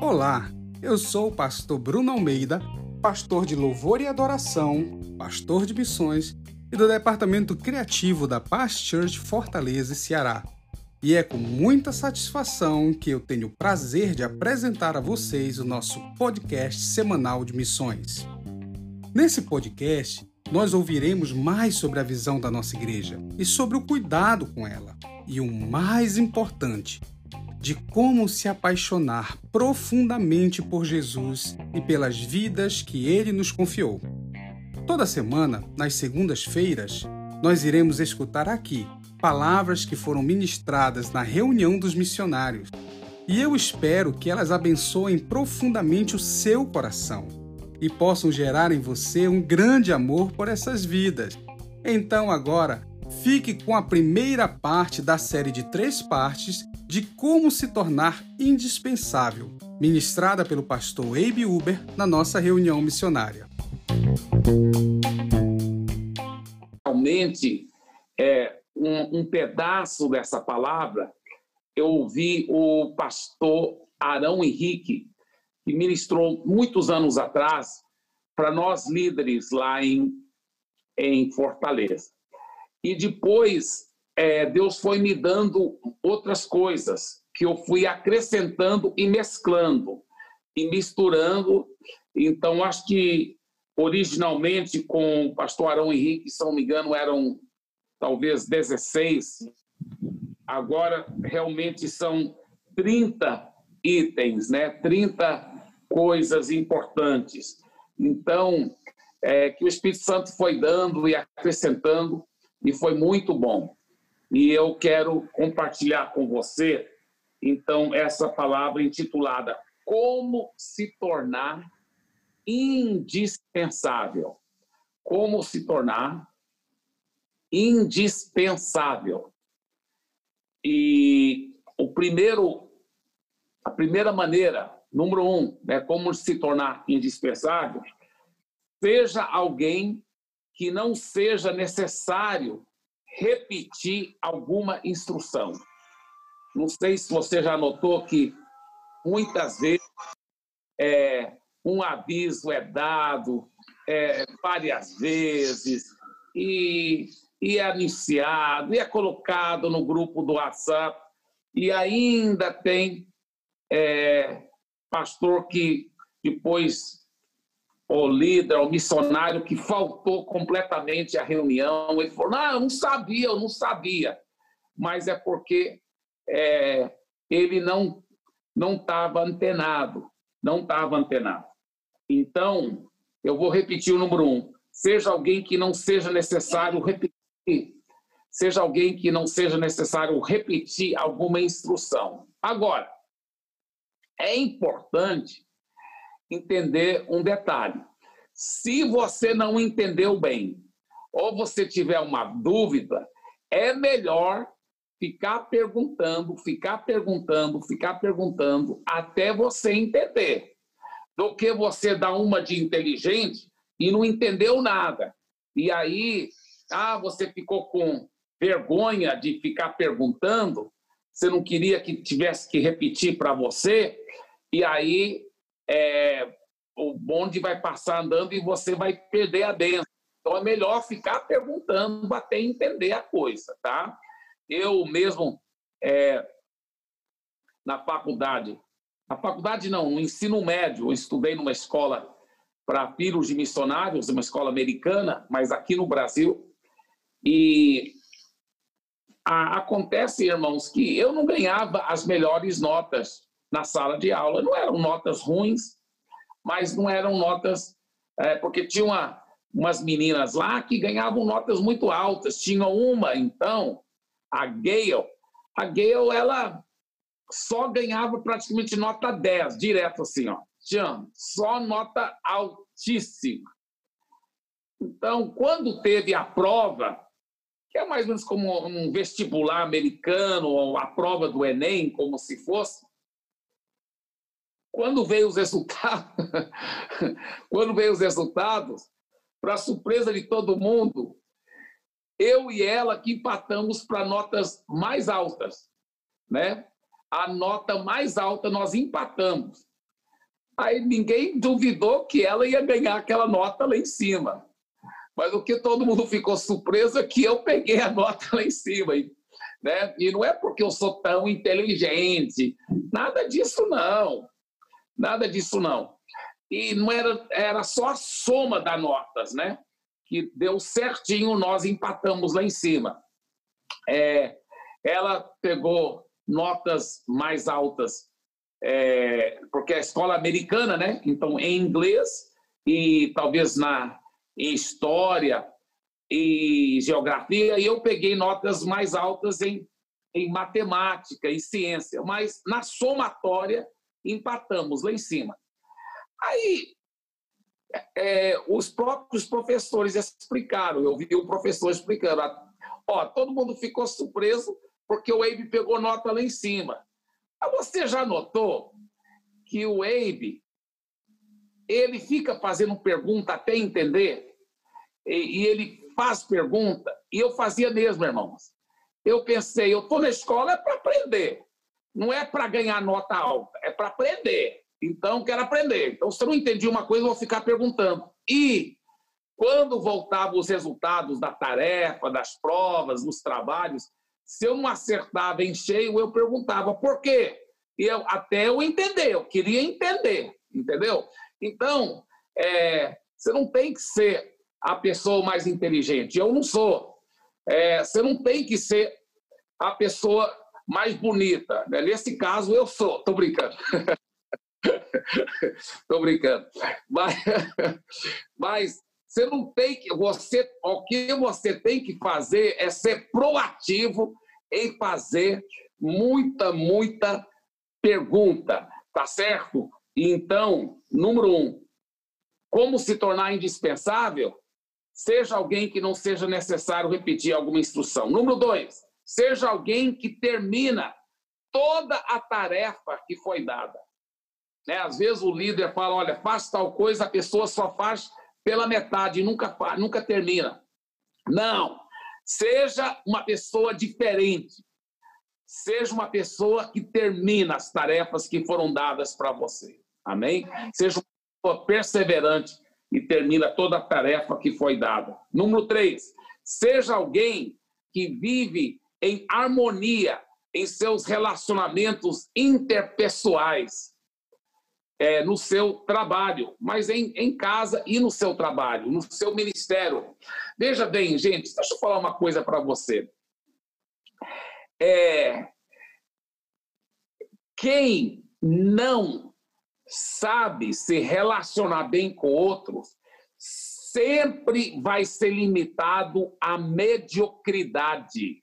Olá, eu sou o pastor Bruno Almeida, pastor de louvor e adoração, pastor de missões e do departamento criativo da Past Church Fortaleza e Ceará. E é com muita satisfação que eu tenho o prazer de apresentar a vocês o nosso podcast semanal de missões. Nesse podcast, nós ouviremos mais sobre a visão da nossa igreja e sobre o cuidado com ela. E o mais importante, de como se apaixonar profundamente por Jesus e pelas vidas que ele nos confiou. Toda semana, nas segundas-feiras, nós iremos escutar aqui palavras que foram ministradas na reunião dos missionários. E eu espero que elas abençoem profundamente o seu coração e possam gerar em você um grande amor por essas vidas. Então, agora, fique com a primeira parte da série de três partes de como se tornar indispensável, ministrada pelo pastor Abe Uber na nossa reunião missionária. Realmente, é, um, um pedaço dessa palavra, eu ouvi o pastor Arão Henrique, que ministrou muitos anos atrás para nós líderes lá em, em Fortaleza. E depois é, Deus foi me dando outras coisas que eu fui acrescentando e mesclando e misturando. Então, acho que originalmente com o pastor Arão Henrique, se não me engano, eram talvez 16. Agora, realmente são 30 itens, né? 30 coisas importantes. Então, é, que o Espírito Santo foi dando e acrescentando, e foi muito bom e eu quero compartilhar com você, então, essa palavra intitulada Como se tornar indispensável. Como se tornar indispensável. E o primeiro, a primeira maneira, número um, né, como se tornar indispensável, seja alguém que não seja necessário repetir alguma instrução. Não sei se você já notou que muitas vezes é, um aviso é dado é, várias vezes e, e é anunciado e é colocado no grupo do WhatsApp e ainda tem é, pastor que depois o líder, o missionário que faltou completamente à reunião. Ele falou: Não, eu não sabia, eu não sabia. Mas é porque é, ele não não estava antenado, não estava antenado. Então, eu vou repetir o número um: seja alguém que não seja necessário repetir, seja alguém que não seja necessário repetir alguma instrução. Agora, é importante entender um detalhe. Se você não entendeu bem, ou você tiver uma dúvida, é melhor ficar perguntando, ficar perguntando, ficar perguntando até você entender, do que você dar uma de inteligente e não entendeu nada. E aí, ah, você ficou com vergonha de ficar perguntando, você não queria que tivesse que repetir para você, e aí é, o bonde vai passar andando e você vai perder a benção. Então é melhor ficar perguntando até entender a coisa, tá? Eu mesmo, é, na faculdade, na faculdade não, no ensino médio, eu estudei numa escola para filhos de missionários, uma escola americana, mas aqui no Brasil. E a, acontece, irmãos, que eu não ganhava as melhores notas na sala de aula. Não eram notas ruins, mas não eram notas. É, porque tinha uma, umas meninas lá que ganhavam notas muito altas. Tinha uma, então, a Gayle. A Gayle, ela só ganhava praticamente nota 10, direto assim, ó. Tinha só nota altíssima. Então, quando teve a prova, que é mais ou menos como um vestibular americano, ou a prova do Enem, como se fosse, quando veio os resultados, quando veio os resultados, para surpresa de todo mundo, eu e ela que empatamos para notas mais altas, né? A nota mais alta nós empatamos. Aí ninguém duvidou que ela ia ganhar aquela nota lá em cima. Mas o que todo mundo ficou surpreso é que eu peguei a nota lá em cima. Né? E não é porque eu sou tão inteligente, nada disso não. Nada disso não. E não era, era só a soma das notas, né? Que deu certinho, nós empatamos lá em cima. É, ela pegou notas mais altas é, porque é a escola americana, né? Então, em inglês e talvez na em história e geografia, e eu peguei notas mais altas em, em matemática e ciência, mas na somatória empatamos lá em cima. Aí, é, os próprios professores explicaram, eu vi o professor explicando, ó, todo mundo ficou surpreso porque o Abe pegou nota lá em cima. Mas você já notou que o Abe ele fica fazendo pergunta até entender? E, e ele faz pergunta, e eu fazia mesmo, irmãos. Eu pensei, eu estou na escola é para aprender, não é para ganhar nota alta, é para aprender. Então, quero aprender. Então, se eu não entendi uma coisa, eu vou ficar perguntando. E quando voltavam os resultados da tarefa, das provas, dos trabalhos, se eu não acertava em cheio, eu perguntava por quê? E eu, até eu entender, eu queria entender, entendeu? Então, é, você não tem que ser a pessoa mais inteligente. Eu não sou. É, você não tem que ser a pessoa mais bonita. Né? Nesse caso, eu sou. Estou brincando. Estou brincando. Mas, mas você não tem que. Você, o que você tem que fazer é ser proativo em fazer muita, muita pergunta, tá certo? Então, número um, como se tornar indispensável? Seja alguém que não seja necessário repetir alguma instrução. Número dois, seja alguém que termina toda a tarefa que foi dada. Né? Às vezes o líder fala: olha, faz tal coisa, a pessoa só faz pela metade, nunca, nunca termina. Não. Seja uma pessoa diferente. Seja uma pessoa que termina as tarefas que foram dadas para você. Amém? Seja uma pessoa perseverante e termina toda a tarefa que foi dada. Número três, seja alguém que vive em harmonia em seus relacionamentos interpessoais é, no seu trabalho, mas em, em casa e no seu trabalho, no seu ministério. Veja bem, gente, deixa eu falar uma coisa para você. É, quem não sabe se relacionar bem com outros sempre vai ser limitado à mediocridade.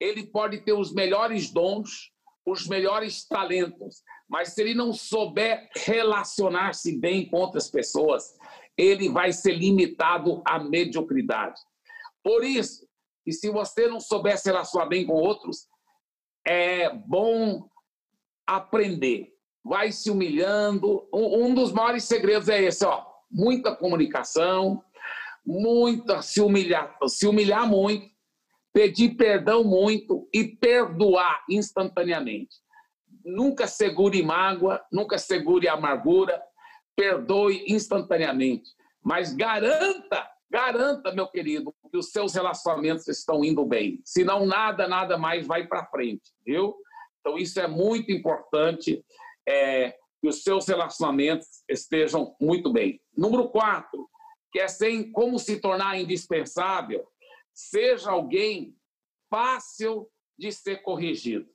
Ele pode ter os melhores dons, os melhores talentos, mas se ele não souber relacionar-se bem com outras pessoas, ele vai ser limitado à mediocridade. Por isso, que se você não souber se relacionar bem com outros, é bom aprender. Vai se humilhando. Um dos maiores segredos é esse, ó, muita comunicação, muita se humilhar, se humilhar muito, pedir perdão muito e perdoar instantaneamente nunca segure mágoa, nunca segure amargura, perdoe instantaneamente. Mas garanta, garanta, meu querido, que os seus relacionamentos estão indo bem. Senão, nada, nada mais vai para frente, viu? Então, isso é muito importante, é, que os seus relacionamentos estejam muito bem. Número quatro, que é sem como se tornar indispensável, seja alguém fácil de ser corrigido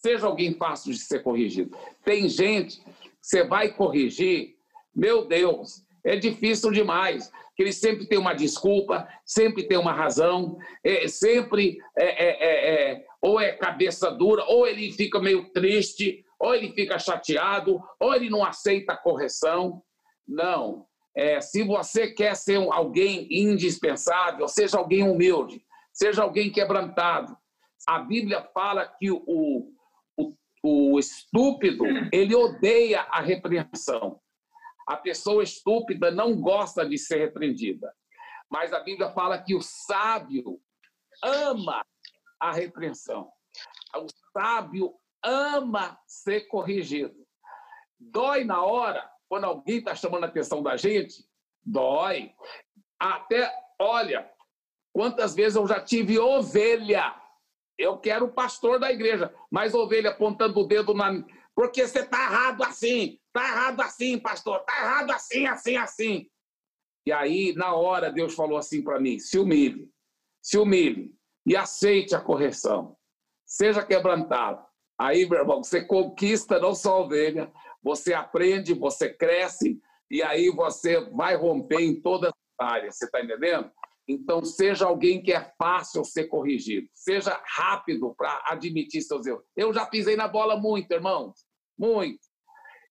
seja alguém fácil de ser corrigido. Tem gente que você vai corrigir, meu Deus, é difícil demais. Que ele sempre tem uma desculpa, sempre tem uma razão, é, sempre é, é, é, é, ou é cabeça dura, ou ele fica meio triste, ou ele fica chateado, ou ele não aceita a correção. Não. É, se você quer ser alguém indispensável, seja alguém humilde, seja alguém quebrantado. A Bíblia fala que o, o estúpido, ele odeia a repreensão. A pessoa estúpida não gosta de ser repreendida. Mas a Bíblia fala que o sábio ama a repreensão. O sábio ama ser corrigido. Dói na hora, quando alguém está chamando a atenção da gente, dói. Até, olha, quantas vezes eu já tive ovelha. Eu quero o pastor da igreja, mas ovelha apontando o dedo na. Porque você está errado assim, está errado assim, pastor, está errado assim, assim, assim. E aí, na hora, Deus falou assim para mim: se humilhe, se humilhe e aceite a correção. Seja quebrantado. Aí, meu irmão, você conquista não só a ovelha, você aprende, você cresce, e aí você vai romper em todas as áreas. Você está entendendo? Então, seja alguém que é fácil ser corrigido. Seja rápido para admitir seus erros. Eu já pisei na bola muito, irmãos. Muito.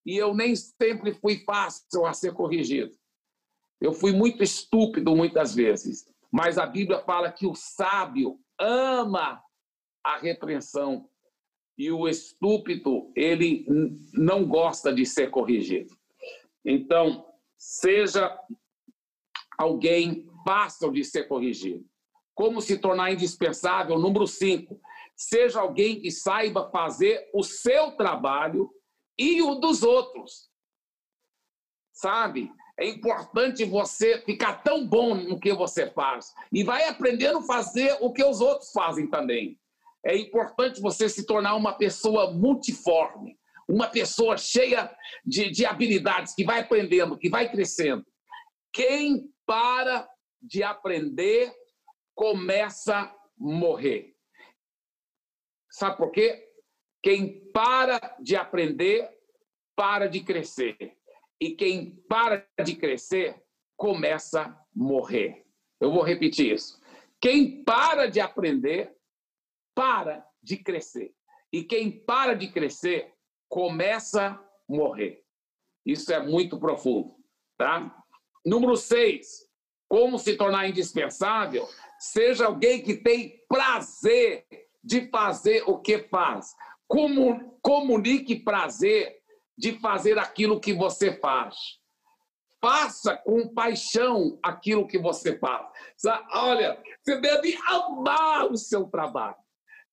E eu nem sempre fui fácil a ser corrigido. Eu fui muito estúpido muitas vezes. Mas a Bíblia fala que o sábio ama a repreensão e o estúpido, ele não gosta de ser corrigido. Então, seja alguém fácil de ser corrigido. Como se tornar indispensável? Número cinco, seja alguém que saiba fazer o seu trabalho e o dos outros. Sabe? É importante você ficar tão bom no que você faz e vai aprendendo a fazer o que os outros fazem também é importante você se tornar uma pessoa multiforme, uma pessoa cheia de, de habilidades, que vai aprendendo, que vai crescendo. Quem para de aprender começa a morrer. Sabe por quê? Quem para de aprender, para de crescer. E quem para de crescer, começa a morrer. Eu vou repetir isso. Quem para de aprender, para de crescer. E quem para de crescer começa a morrer. Isso é muito profundo, tá? Número seis, como se tornar indispensável? Seja alguém que tem prazer de fazer o que faz. Como, comunique prazer de fazer aquilo que você faz. Faça com paixão aquilo que você faz. Olha, você deve amar o seu trabalho.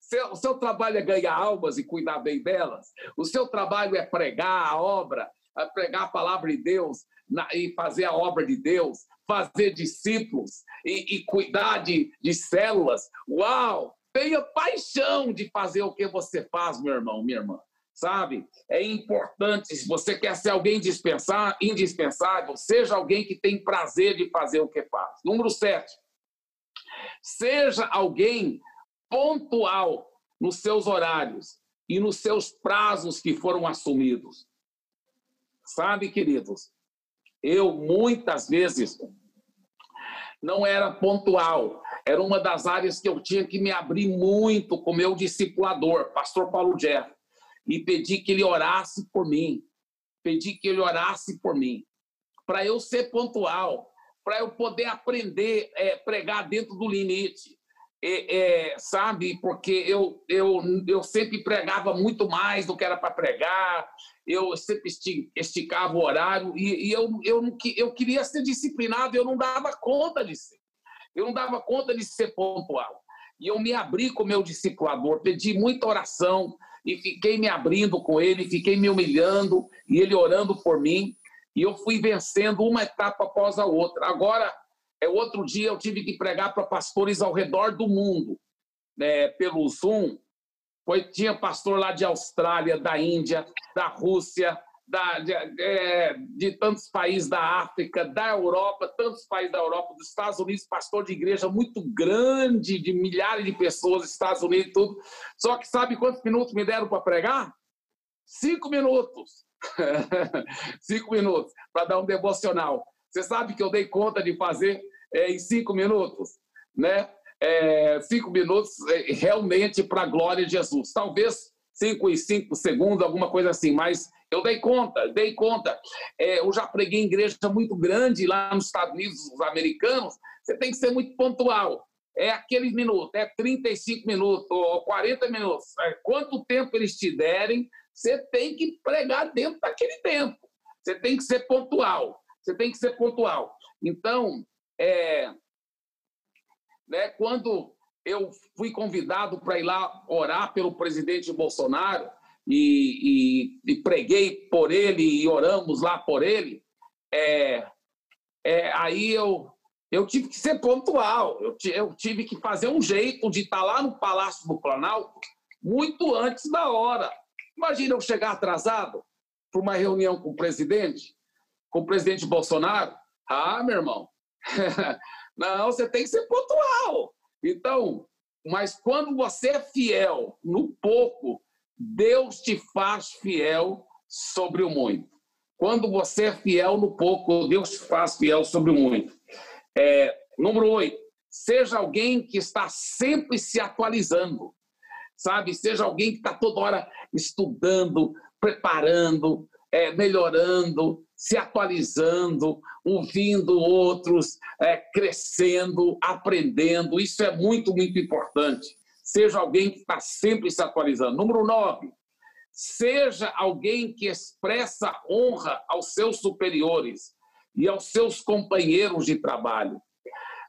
Seu, o seu trabalho é ganhar almas e cuidar bem delas. O seu trabalho é pregar a obra, é pregar a palavra de Deus na, e fazer a obra de Deus, fazer discípulos e, e cuidar de, de células. Uau! Tenha paixão de fazer o que você faz, meu irmão, minha irmã. Sabe? É importante, se você quer ser alguém indispensável, seja alguém que tem prazer de fazer o que faz. Número sete. Seja alguém pontual nos seus horários e nos seus prazos que foram assumidos. Sabe, queridos, eu muitas vezes não era pontual. Era uma das áreas que eu tinha que me abrir muito com meu discipulador, pastor Paulo Jeff, e pedi que ele orasse por mim. Pedi que ele orasse por mim, para eu ser pontual, para eu poder aprender é, pregar dentro do limite é, é, sabe, porque eu, eu, eu sempre pregava muito mais do que era para pregar, eu sempre esticava o horário e, e eu, eu, eu queria ser disciplinado, eu não dava conta de ser. Eu não dava conta de ser pontual. E eu me abri com o meu discipulador, pedi muita oração e fiquei me abrindo com ele, fiquei me humilhando e ele orando por mim. E eu fui vencendo uma etapa após a outra. Agora, é, outro dia eu tive que pregar para pastores ao redor do mundo, né, pelo Zoom. Foi, tinha pastor lá de Austrália, da Índia, da Rússia, da, de, é, de, tantos países da África, da Europa, tantos países da Europa, dos Estados Unidos, pastor de igreja muito grande, de milhares de pessoas, Estados Unidos e tudo. Só que sabe quantos minutos me deram para pregar? Cinco minutos. Cinco minutos para dar um devocional. Você sabe que eu dei conta de fazer é, em cinco minutos, né? É, cinco minutos é, realmente para a glória de Jesus. Talvez cinco e cinco segundos, alguma coisa assim, mas eu dei conta, dei conta. É, eu já preguei em igreja muito grande lá nos Estados Unidos, os americanos, você tem que ser muito pontual. É aquele minuto, é 35 minutos ou 40 minutos. É, quanto tempo eles te derem, você tem que pregar dentro daquele tempo. Você tem que ser pontual. Você tem que ser pontual. Então, é, né, quando eu fui convidado para ir lá orar pelo presidente Bolsonaro e, e, e, preguei por ele e oramos lá por ele, é, é, aí eu, eu tive que ser pontual, eu, eu tive que fazer um jeito de estar lá no Palácio do Planalto muito antes da hora. Imagina eu chegar atrasado para uma reunião com o presidente, com o presidente Bolsonaro. Ah, meu irmão, não, você tem que ser pontual. Então, mas quando você é fiel no pouco, Deus te faz fiel sobre o muito. Quando você é fiel no pouco, Deus te faz fiel sobre o muito. É, número oito, seja alguém que está sempre se atualizando, sabe? Seja alguém que está toda hora estudando, preparando, é, melhorando, se atualizando, ouvindo outros, é, crescendo, aprendendo. Isso é muito, muito importante. Seja alguém que está sempre se atualizando. Número nove, seja alguém que expressa honra aos seus superiores e aos seus companheiros de trabalho.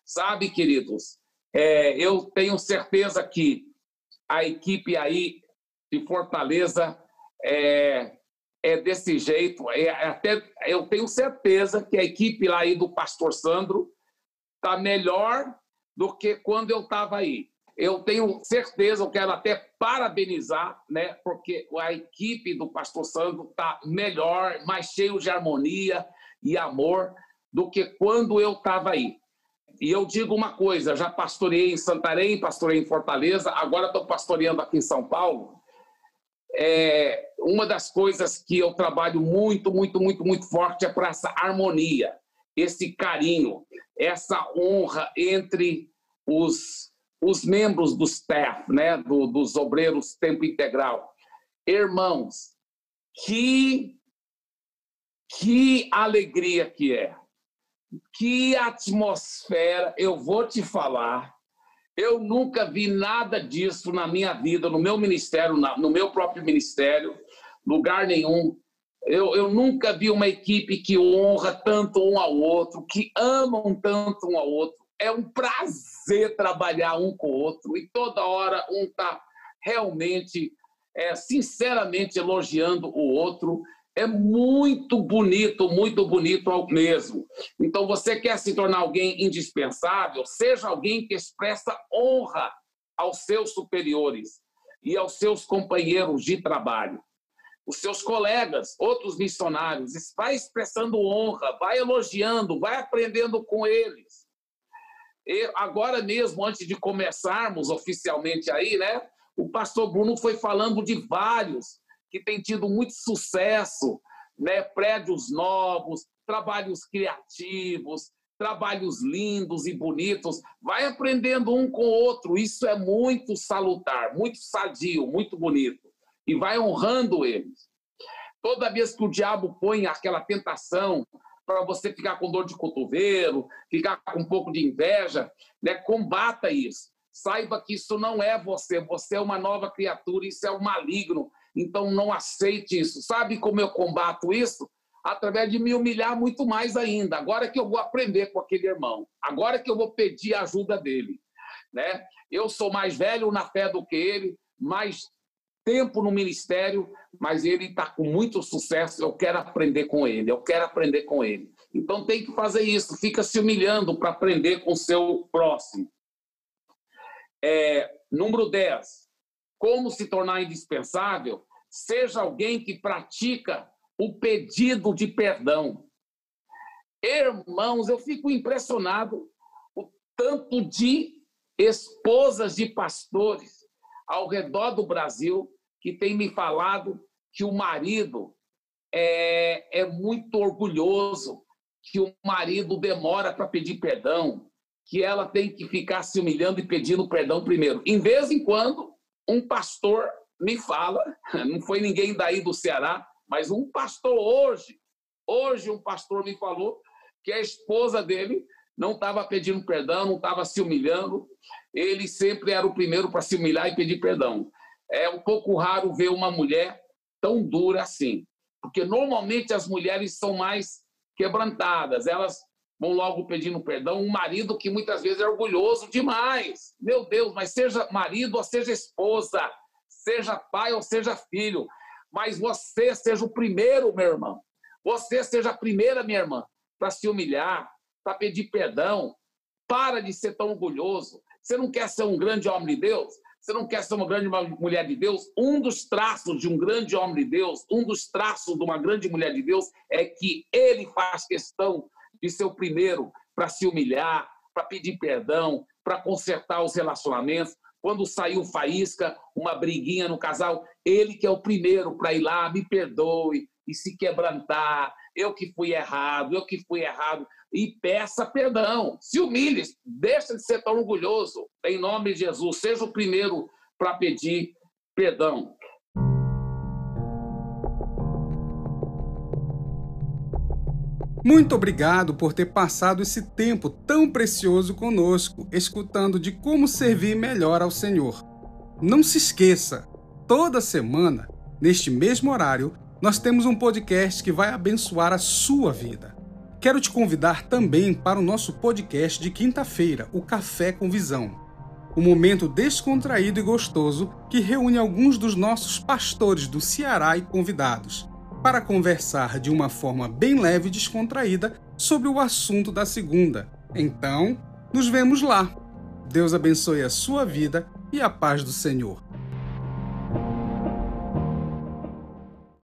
Sabe, queridos, é, eu tenho certeza que a equipe aí de Fortaleza é, é desse jeito. É, é, até, eu tenho certeza que a equipe lá aí do Pastor Sandro está melhor do que quando eu estava aí. Eu tenho certeza, eu quero até parabenizar, né, porque a equipe do Pastor Sandro está melhor, mais cheio de harmonia e amor do que quando eu estava aí. E eu digo uma coisa: já pastoreei em Santarém, pastoreei em Fortaleza, agora estou pastoreando aqui em São Paulo é, uma das coisas que eu trabalho muito, muito, muito, muito forte é para essa harmonia, esse carinho, essa honra entre os, os membros do staff, né, do, dos obreiros tempo integral. Irmãos, que, que alegria que é, que atmosfera, eu vou te falar, eu nunca vi nada disso na minha vida, no meu ministério, no meu próprio ministério, lugar nenhum. Eu, eu nunca vi uma equipe que honra tanto um ao outro, que amam tanto um ao outro. É um prazer trabalhar um com o outro e toda hora um está realmente, é, sinceramente elogiando o outro é muito bonito, muito bonito mesmo. Então, você quer se tornar alguém indispensável? Seja alguém que expressa honra aos seus superiores e aos seus companheiros de trabalho. Os seus colegas, outros missionários, vai expressando honra, vai elogiando, vai aprendendo com eles. E agora mesmo, antes de começarmos oficialmente aí, né? O pastor Bruno foi falando de vários que tem tido muito sucesso, né? prédios novos, trabalhos criativos, trabalhos lindos e bonitos, vai aprendendo um com o outro. Isso é muito salutar, muito sadio, muito bonito. E vai honrando eles. Toda vez que o diabo põe aquela tentação para você ficar com dor de cotovelo, ficar com um pouco de inveja, né? combata isso. Saiba que isso não é você, você é uma nova criatura, isso é o maligno então não aceite isso. Sabe como eu combato isso? Através de me humilhar muito mais ainda. Agora que eu vou aprender com aquele irmão. Agora que eu vou pedir a ajuda dele. Né? Eu sou mais velho na fé do que ele, mais tempo no ministério, mas ele está com muito sucesso. Eu quero aprender com ele. Eu quero aprender com ele. Então tem que fazer isso. Fica se humilhando para aprender com o seu próximo. É, número 10 como se tornar indispensável, seja alguém que pratica o pedido de perdão. Irmãos, eu fico impressionado o tanto de esposas de pastores ao redor do Brasil que têm me falado que o marido é, é muito orgulhoso, que o marido demora para pedir perdão, que ela tem que ficar se humilhando e pedindo perdão primeiro. Em vez em quando, um pastor me fala, não foi ninguém daí do Ceará, mas um pastor hoje, hoje um pastor me falou que a esposa dele não estava pedindo perdão, não estava se humilhando, ele sempre era o primeiro para se humilhar e pedir perdão. É um pouco raro ver uma mulher tão dura assim, porque normalmente as mulheres são mais quebrantadas, elas vão logo pedindo perdão. Um marido que muitas vezes é orgulhoso demais. Meu Deus, mas seja marido ou seja esposa, seja pai ou seja filho, mas você seja o primeiro, meu irmão. Você seja a primeira, minha irmã, para se humilhar, para pedir perdão. Para de ser tão orgulhoso. Você não quer ser um grande homem de Deus? Você não quer ser uma grande mulher de Deus? Um dos traços de um grande homem de Deus, um dos traços de uma grande mulher de Deus é que ele faz questão de ser o primeiro para se humilhar, para pedir perdão, para consertar os relacionamentos. Quando saiu faísca, uma briguinha no casal, ele que é o primeiro para ir lá, me perdoe, e se quebrantar. Eu que fui errado, eu que fui errado. E peça perdão. Se humilhe, deixa de ser tão orgulhoso. Em nome de Jesus, seja o primeiro para pedir perdão. Muito obrigado por ter passado esse tempo tão precioso conosco, escutando de como servir melhor ao Senhor. Não se esqueça, toda semana, neste mesmo horário, nós temos um podcast que vai abençoar a sua vida. Quero te convidar também para o nosso podcast de quinta-feira, o Café com Visão. Um momento descontraído e gostoso que reúne alguns dos nossos pastores do Ceará e convidados para conversar de uma forma bem leve e descontraída sobre o assunto da segunda. Então, nos vemos lá. Deus abençoe a sua vida e a paz do Senhor.